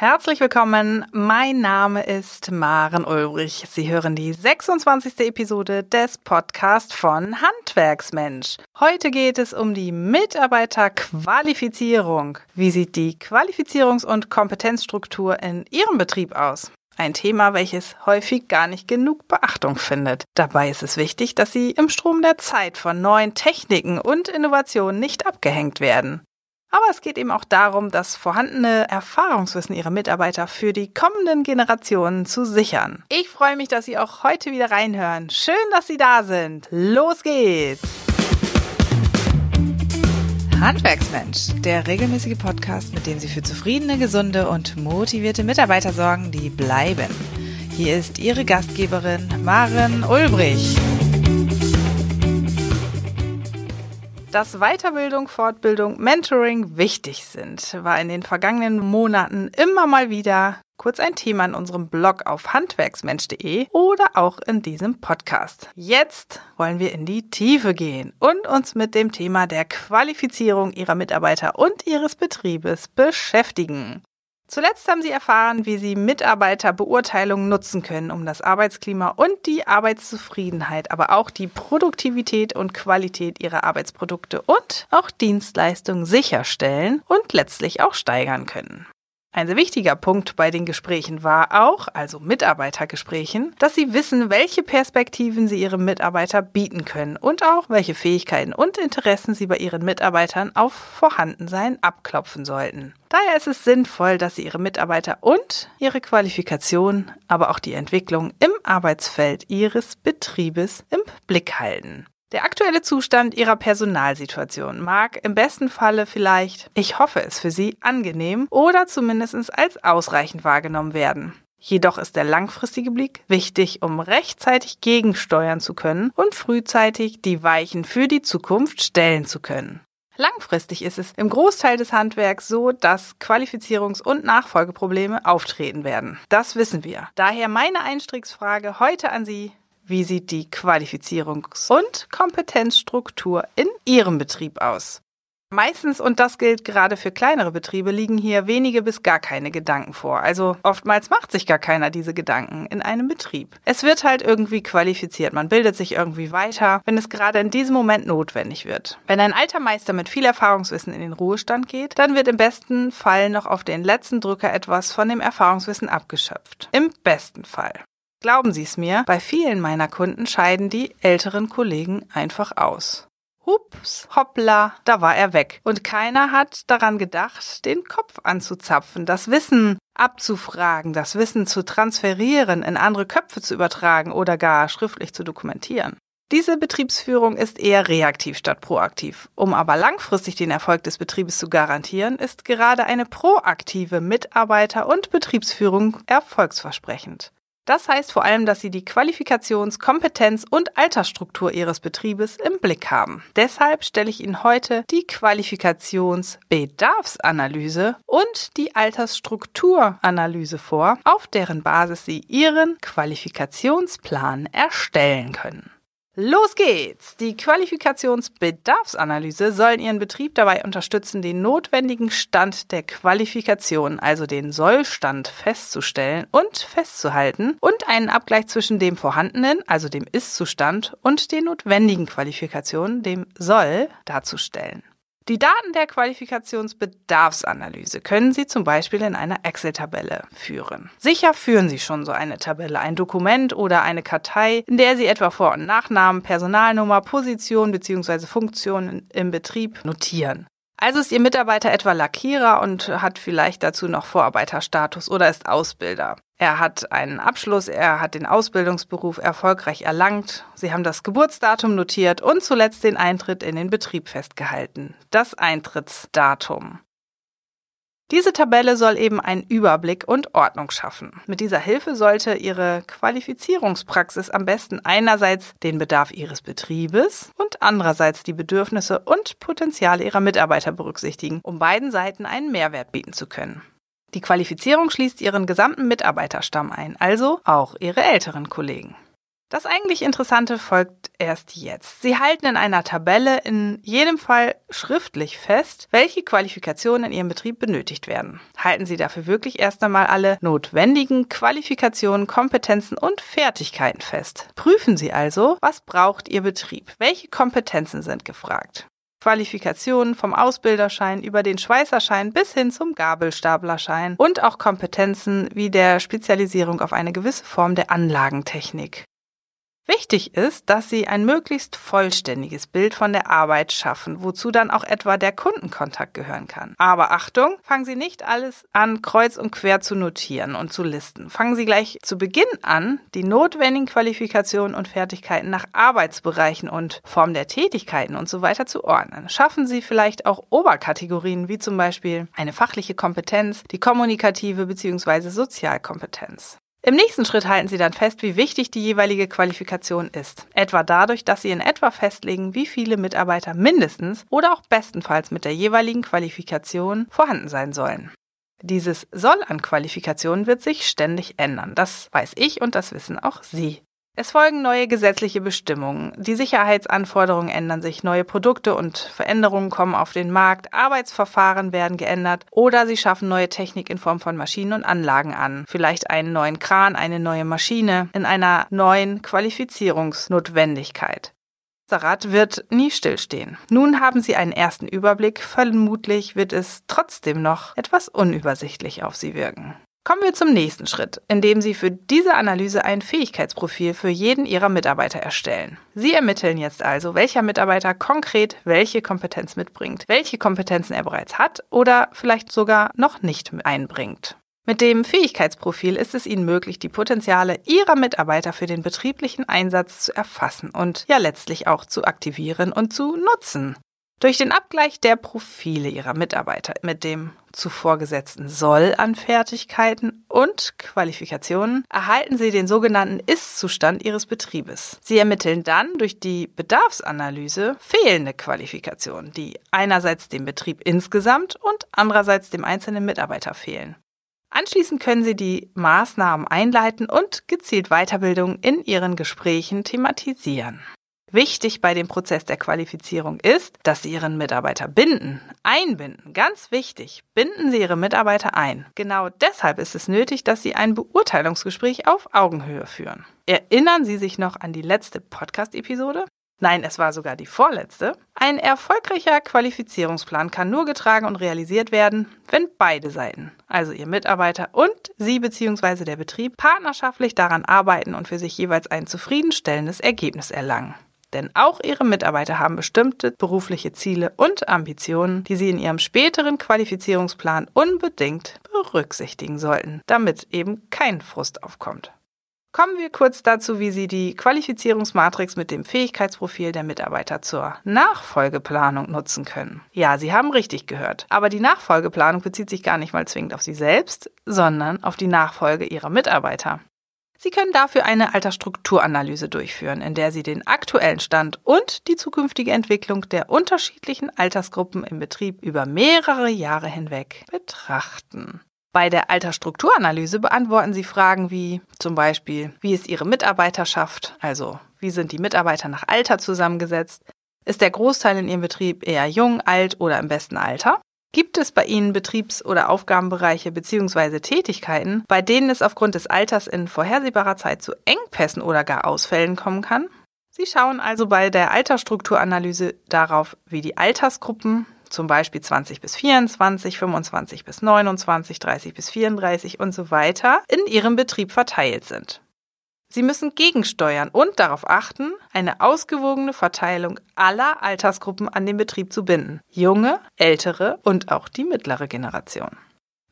Herzlich willkommen, mein Name ist Maren Ulbrich. Sie hören die 26. Episode des Podcasts von Handwerksmensch. Heute geht es um die Mitarbeiterqualifizierung. Wie sieht die Qualifizierungs- und Kompetenzstruktur in Ihrem Betrieb aus? Ein Thema, welches häufig gar nicht genug Beachtung findet. Dabei ist es wichtig, dass Sie im Strom der Zeit von neuen Techniken und Innovationen nicht abgehängt werden. Aber es geht eben auch darum, das vorhandene Erfahrungswissen ihrer Mitarbeiter für die kommenden Generationen zu sichern. Ich freue mich, dass Sie auch heute wieder reinhören. Schön, dass Sie da sind. Los geht's! Handwerksmensch, der regelmäßige Podcast, mit dem Sie für zufriedene, gesunde und motivierte Mitarbeiter sorgen, die bleiben. Hier ist Ihre Gastgeberin Maren Ulbrich. Dass Weiterbildung, Fortbildung, Mentoring wichtig sind, war in den vergangenen Monaten immer mal wieder kurz ein Thema in unserem Blog auf handwerksmensch.de oder auch in diesem Podcast. Jetzt wollen wir in die Tiefe gehen und uns mit dem Thema der Qualifizierung Ihrer Mitarbeiter und Ihres Betriebes beschäftigen. Zuletzt haben Sie erfahren, wie Sie Mitarbeiterbeurteilungen nutzen können, um das Arbeitsklima und die Arbeitszufriedenheit, aber auch die Produktivität und Qualität Ihrer Arbeitsprodukte und auch Dienstleistungen sicherstellen und letztlich auch steigern können. Ein sehr wichtiger Punkt bei den Gesprächen war auch, also Mitarbeitergesprächen, dass sie wissen, welche Perspektiven sie ihrem Mitarbeiter bieten können und auch welche Fähigkeiten und Interessen sie bei ihren Mitarbeitern auf Vorhandensein abklopfen sollten. Daher ist es sinnvoll, dass sie ihre Mitarbeiter und ihre Qualifikation, aber auch die Entwicklung im Arbeitsfeld ihres Betriebes im Blick halten. Der aktuelle Zustand Ihrer Personalsituation mag im besten Falle vielleicht, ich hoffe es für Sie, angenehm oder zumindest als ausreichend wahrgenommen werden. Jedoch ist der langfristige Blick wichtig, um rechtzeitig gegensteuern zu können und frühzeitig die Weichen für die Zukunft stellen zu können. Langfristig ist es im Großteil des Handwerks so, dass Qualifizierungs- und Nachfolgeprobleme auftreten werden. Das wissen wir. Daher meine Einstiegsfrage heute an Sie. Wie sieht die Qualifizierungs- und Kompetenzstruktur in Ihrem Betrieb aus? Meistens, und das gilt gerade für kleinere Betriebe, liegen hier wenige bis gar keine Gedanken vor. Also oftmals macht sich gar keiner diese Gedanken in einem Betrieb. Es wird halt irgendwie qualifiziert, man bildet sich irgendwie weiter, wenn es gerade in diesem Moment notwendig wird. Wenn ein alter Meister mit viel Erfahrungswissen in den Ruhestand geht, dann wird im besten Fall noch auf den letzten Drücker etwas von dem Erfahrungswissen abgeschöpft. Im besten Fall. Glauben Sie es mir, bei vielen meiner Kunden scheiden die älteren Kollegen einfach aus. Hups, hoppla, da war er weg. Und keiner hat daran gedacht, den Kopf anzuzapfen, das Wissen abzufragen, das Wissen zu transferieren, in andere Köpfe zu übertragen oder gar schriftlich zu dokumentieren. Diese Betriebsführung ist eher reaktiv statt proaktiv. Um aber langfristig den Erfolg des Betriebes zu garantieren, ist gerade eine proaktive Mitarbeiter- und Betriebsführung erfolgsversprechend. Das heißt vor allem, dass Sie die Qualifikations-, Kompetenz- und Altersstruktur Ihres Betriebes im Blick haben. Deshalb stelle ich Ihnen heute die Qualifikationsbedarfsanalyse und die Altersstrukturanalyse vor, auf deren Basis Sie Ihren Qualifikationsplan erstellen können. Los geht's! Die Qualifikationsbedarfsanalyse soll Ihren Betrieb dabei unterstützen, den notwendigen Stand der Qualifikation, also den Sollstand, festzustellen und festzuhalten und einen Abgleich zwischen dem vorhandenen, also dem Ist-Zustand, und den notwendigen Qualifikationen, dem Soll, darzustellen. Die Daten der Qualifikationsbedarfsanalyse können Sie zum Beispiel in einer Excel-Tabelle führen. Sicher führen Sie schon so eine Tabelle, ein Dokument oder eine Kartei, in der Sie etwa Vor- und Nachnamen, Personalnummer, Position bzw. Funktionen im Betrieb notieren. Also ist Ihr Mitarbeiter etwa Lackierer und hat vielleicht dazu noch Vorarbeiterstatus oder ist Ausbilder. Er hat einen Abschluss, er hat den Ausbildungsberuf erfolgreich erlangt, Sie haben das Geburtsdatum notiert und zuletzt den Eintritt in den Betrieb festgehalten. Das Eintrittsdatum. Diese Tabelle soll eben einen Überblick und Ordnung schaffen. Mit dieser Hilfe sollte Ihre Qualifizierungspraxis am besten einerseits den Bedarf Ihres Betriebes und andererseits die Bedürfnisse und Potenziale Ihrer Mitarbeiter berücksichtigen, um beiden Seiten einen Mehrwert bieten zu können. Die Qualifizierung schließt Ihren gesamten Mitarbeiterstamm ein, also auch Ihre älteren Kollegen. Das eigentlich Interessante folgt erst jetzt. Sie halten in einer Tabelle in jedem Fall schriftlich fest, welche Qualifikationen in Ihrem Betrieb benötigt werden. Halten Sie dafür wirklich erst einmal alle notwendigen Qualifikationen, Kompetenzen und Fertigkeiten fest. Prüfen Sie also, was braucht Ihr Betrieb? Welche Kompetenzen sind gefragt? Qualifikationen vom Ausbilderschein über den Schweißerschein bis hin zum Gabelstaplerschein und auch Kompetenzen wie der Spezialisierung auf eine gewisse Form der Anlagentechnik. Wichtig ist, dass Sie ein möglichst vollständiges Bild von der Arbeit schaffen, wozu dann auch etwa der Kundenkontakt gehören kann. Aber Achtung, fangen Sie nicht alles an, kreuz und quer zu notieren und zu listen. Fangen Sie gleich zu Beginn an, die notwendigen Qualifikationen und Fertigkeiten nach Arbeitsbereichen und Form der Tätigkeiten und so weiter zu ordnen. Schaffen Sie vielleicht auch Oberkategorien, wie zum Beispiel eine fachliche Kompetenz, die kommunikative bzw. Sozialkompetenz. Im nächsten Schritt halten Sie dann fest, wie wichtig die jeweilige Qualifikation ist. Etwa dadurch, dass Sie in etwa festlegen, wie viele Mitarbeiter mindestens oder auch bestenfalls mit der jeweiligen Qualifikation vorhanden sein sollen. Dieses Soll an Qualifikationen wird sich ständig ändern. Das weiß ich und das wissen auch Sie. Es folgen neue gesetzliche Bestimmungen. Die Sicherheitsanforderungen ändern sich, neue Produkte und Veränderungen kommen auf den Markt, Arbeitsverfahren werden geändert oder sie schaffen neue Technik in Form von Maschinen und Anlagen an. Vielleicht einen neuen Kran, eine neue Maschine in einer neuen Qualifizierungsnotwendigkeit. Das Rad wird nie stillstehen. Nun haben Sie einen ersten Überblick, vermutlich wird es trotzdem noch etwas unübersichtlich auf Sie wirken. Kommen wir zum nächsten Schritt, indem Sie für diese Analyse ein Fähigkeitsprofil für jeden Ihrer Mitarbeiter erstellen. Sie ermitteln jetzt also, welcher Mitarbeiter konkret welche Kompetenz mitbringt, welche Kompetenzen er bereits hat oder vielleicht sogar noch nicht einbringt. Mit dem Fähigkeitsprofil ist es Ihnen möglich, die Potenziale Ihrer Mitarbeiter für den betrieblichen Einsatz zu erfassen und ja letztlich auch zu aktivieren und zu nutzen. Durch den Abgleich der Profile ihrer Mitarbeiter mit dem zuvor gesetzten Soll an Fertigkeiten und Qualifikationen erhalten sie den sogenannten Ist-Zustand ihres Betriebes. Sie ermitteln dann durch die Bedarfsanalyse fehlende Qualifikationen, die einerseits dem Betrieb insgesamt und andererseits dem einzelnen Mitarbeiter fehlen. Anschließend können Sie die Maßnahmen einleiten und gezielt Weiterbildung in Ihren Gesprächen thematisieren. Wichtig bei dem Prozess der Qualifizierung ist, dass Sie Ihren Mitarbeiter binden, einbinden. Ganz wichtig, binden Sie Ihre Mitarbeiter ein. Genau deshalb ist es nötig, dass Sie ein Beurteilungsgespräch auf Augenhöhe führen. Erinnern Sie sich noch an die letzte Podcast-Episode? Nein, es war sogar die vorletzte. Ein erfolgreicher Qualifizierungsplan kann nur getragen und realisiert werden, wenn beide Seiten, also Ihr Mitarbeiter und Sie bzw. der Betrieb, partnerschaftlich daran arbeiten und für sich jeweils ein zufriedenstellendes Ergebnis erlangen. Denn auch ihre Mitarbeiter haben bestimmte berufliche Ziele und Ambitionen, die sie in ihrem späteren Qualifizierungsplan unbedingt berücksichtigen sollten, damit eben kein Frust aufkommt. Kommen wir kurz dazu, wie Sie die Qualifizierungsmatrix mit dem Fähigkeitsprofil der Mitarbeiter zur Nachfolgeplanung nutzen können. Ja, Sie haben richtig gehört. Aber die Nachfolgeplanung bezieht sich gar nicht mal zwingend auf Sie selbst, sondern auf die Nachfolge Ihrer Mitarbeiter. Sie können dafür eine Altersstrukturanalyse durchführen, in der Sie den aktuellen Stand und die zukünftige Entwicklung der unterschiedlichen Altersgruppen im Betrieb über mehrere Jahre hinweg betrachten. Bei der Altersstrukturanalyse beantworten Sie Fragen wie zum Beispiel, wie ist Ihre Mitarbeiterschaft, also wie sind die Mitarbeiter nach Alter zusammengesetzt, ist der Großteil in Ihrem Betrieb eher jung, alt oder im besten Alter? Gibt es bei Ihnen Betriebs- oder Aufgabenbereiche bzw. Tätigkeiten, bei denen es aufgrund des Alters in vorhersehbarer Zeit zu Engpässen oder gar Ausfällen kommen kann? Sie schauen also bei der Altersstrukturanalyse darauf, wie die Altersgruppen, zum Beispiel 20 bis 24, 25 bis 29, 30 bis 34 und so weiter, in Ihrem Betrieb verteilt sind. Sie müssen gegensteuern und darauf achten, eine ausgewogene Verteilung aller Altersgruppen an den Betrieb zu binden. Junge, ältere und auch die mittlere Generation.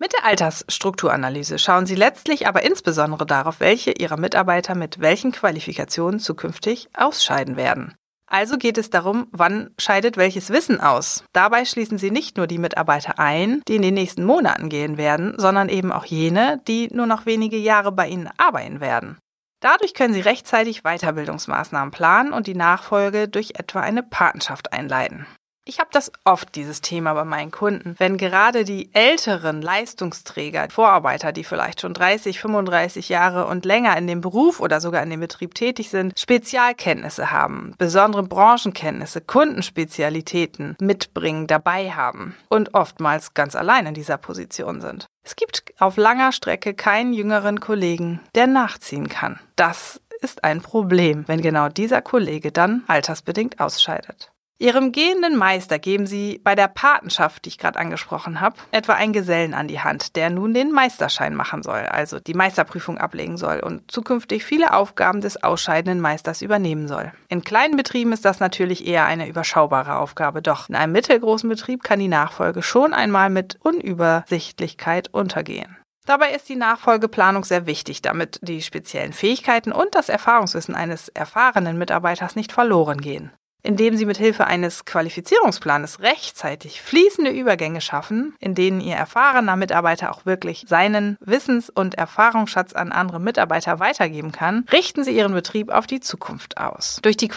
Mit der Altersstrukturanalyse schauen Sie letztlich aber insbesondere darauf, welche Ihrer Mitarbeiter mit welchen Qualifikationen zukünftig ausscheiden werden. Also geht es darum, wann scheidet welches Wissen aus. Dabei schließen Sie nicht nur die Mitarbeiter ein, die in den nächsten Monaten gehen werden, sondern eben auch jene, die nur noch wenige Jahre bei Ihnen arbeiten werden. Dadurch können Sie rechtzeitig Weiterbildungsmaßnahmen planen und die Nachfolge durch etwa eine Patenschaft einleiten. Ich habe das oft, dieses Thema bei meinen Kunden. Wenn gerade die älteren Leistungsträger, Vorarbeiter, die vielleicht schon 30, 35 Jahre und länger in dem Beruf oder sogar in dem Betrieb tätig sind, Spezialkenntnisse haben, besondere Branchenkenntnisse, Kundenspezialitäten mitbringen, dabei haben und oftmals ganz allein in dieser Position sind. Es gibt auf langer Strecke keinen jüngeren Kollegen, der nachziehen kann. Das ist ein Problem, wenn genau dieser Kollege dann altersbedingt ausscheidet. Ihrem gehenden Meister geben Sie bei der Patenschaft, die ich gerade angesprochen habe, etwa einen Gesellen an die Hand, der nun den Meisterschein machen soll, also die Meisterprüfung ablegen soll und zukünftig viele Aufgaben des ausscheidenden Meisters übernehmen soll. In kleinen Betrieben ist das natürlich eher eine überschaubare Aufgabe, doch in einem mittelgroßen Betrieb kann die Nachfolge schon einmal mit Unübersichtlichkeit untergehen. Dabei ist die Nachfolgeplanung sehr wichtig, damit die speziellen Fähigkeiten und das Erfahrungswissen eines erfahrenen Mitarbeiters nicht verloren gehen indem sie mit Hilfe eines Qualifizierungsplanes rechtzeitig fließende Übergänge schaffen, in denen ihr erfahrener Mitarbeiter auch wirklich seinen Wissens- und Erfahrungsschatz an andere Mitarbeiter weitergeben kann, richten sie ihren Betrieb auf die Zukunft aus. Durch die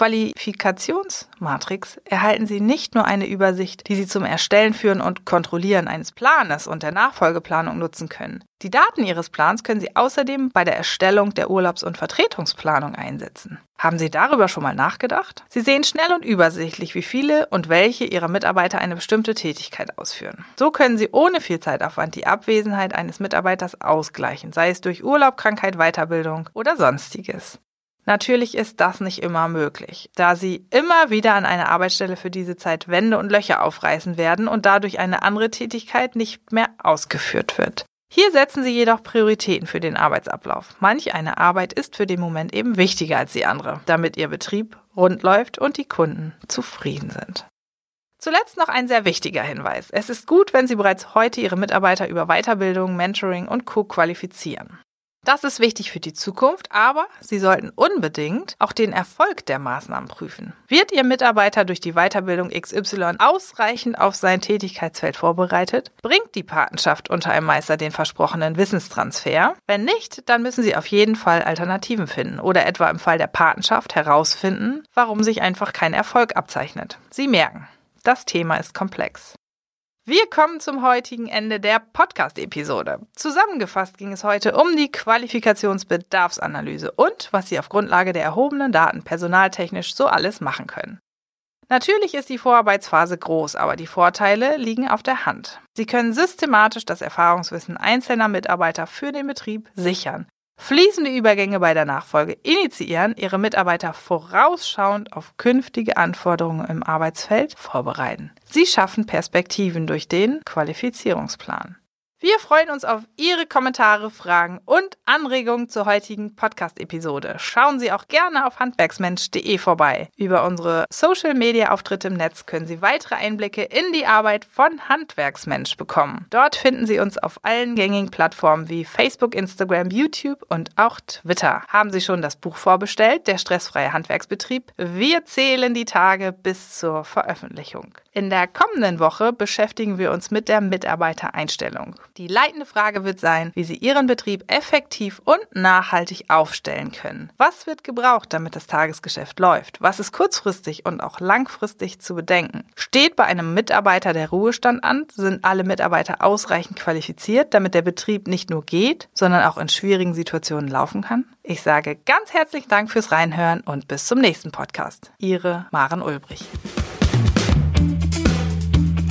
Qualifikationsmatrix erhalten sie nicht nur eine Übersicht, die sie zum Erstellen, Führen und Kontrollieren eines Planes und der Nachfolgeplanung nutzen können. Die Daten Ihres Plans können Sie außerdem bei der Erstellung der Urlaubs- und Vertretungsplanung einsetzen. Haben Sie darüber schon mal nachgedacht? Sie sehen schnell und übersichtlich, wie viele und welche Ihrer Mitarbeiter eine bestimmte Tätigkeit ausführen. So können Sie ohne viel Zeitaufwand die Abwesenheit eines Mitarbeiters ausgleichen, sei es durch Urlaub, Krankheit, Weiterbildung oder sonstiges. Natürlich ist das nicht immer möglich, da Sie immer wieder an einer Arbeitsstelle für diese Zeit Wände und Löcher aufreißen werden und dadurch eine andere Tätigkeit nicht mehr ausgeführt wird. Hier setzen Sie jedoch Prioritäten für den Arbeitsablauf. Manch eine Arbeit ist für den Moment eben wichtiger als die andere, damit Ihr Betrieb rund läuft und die Kunden zufrieden sind. Zuletzt noch ein sehr wichtiger Hinweis. Es ist gut, wenn Sie bereits heute Ihre Mitarbeiter über Weiterbildung, Mentoring und Co. qualifizieren. Das ist wichtig für die Zukunft, aber Sie sollten unbedingt auch den Erfolg der Maßnahmen prüfen. Wird Ihr Mitarbeiter durch die Weiterbildung XY ausreichend auf sein Tätigkeitsfeld vorbereitet? Bringt die Patenschaft unter einem Meister den versprochenen Wissenstransfer? Wenn nicht, dann müssen Sie auf jeden Fall Alternativen finden oder etwa im Fall der Patenschaft herausfinden, warum sich einfach kein Erfolg abzeichnet. Sie merken, das Thema ist komplex. Wir kommen zum heutigen Ende der Podcast-Episode. Zusammengefasst ging es heute um die Qualifikationsbedarfsanalyse und was Sie auf Grundlage der erhobenen Daten personaltechnisch so alles machen können. Natürlich ist die Vorarbeitsphase groß, aber die Vorteile liegen auf der Hand. Sie können systematisch das Erfahrungswissen einzelner Mitarbeiter für den Betrieb sichern fließende Übergänge bei der Nachfolge initiieren, ihre Mitarbeiter vorausschauend auf künftige Anforderungen im Arbeitsfeld vorbereiten. Sie schaffen Perspektiven durch den Qualifizierungsplan. Wir freuen uns auf Ihre Kommentare, Fragen und Anregungen zur heutigen Podcast-Episode. Schauen Sie auch gerne auf handwerksmensch.de vorbei. Über unsere Social-Media-Auftritte im Netz können Sie weitere Einblicke in die Arbeit von Handwerksmensch bekommen. Dort finden Sie uns auf allen gängigen Plattformen wie Facebook, Instagram, YouTube und auch Twitter. Haben Sie schon das Buch vorbestellt, Der stressfreie Handwerksbetrieb? Wir zählen die Tage bis zur Veröffentlichung. In der kommenden Woche beschäftigen wir uns mit der Mitarbeitereinstellung. Die leitende Frage wird sein, wie Sie Ihren Betrieb effektiv und nachhaltig aufstellen können. Was wird gebraucht, damit das Tagesgeschäft läuft? Was ist kurzfristig und auch langfristig zu bedenken? Steht bei einem Mitarbeiter der Ruhestand an? Sind alle Mitarbeiter ausreichend qualifiziert, damit der Betrieb nicht nur geht, sondern auch in schwierigen Situationen laufen kann? Ich sage ganz herzlichen Dank fürs Reinhören und bis zum nächsten Podcast. Ihre Maren Ulbrich.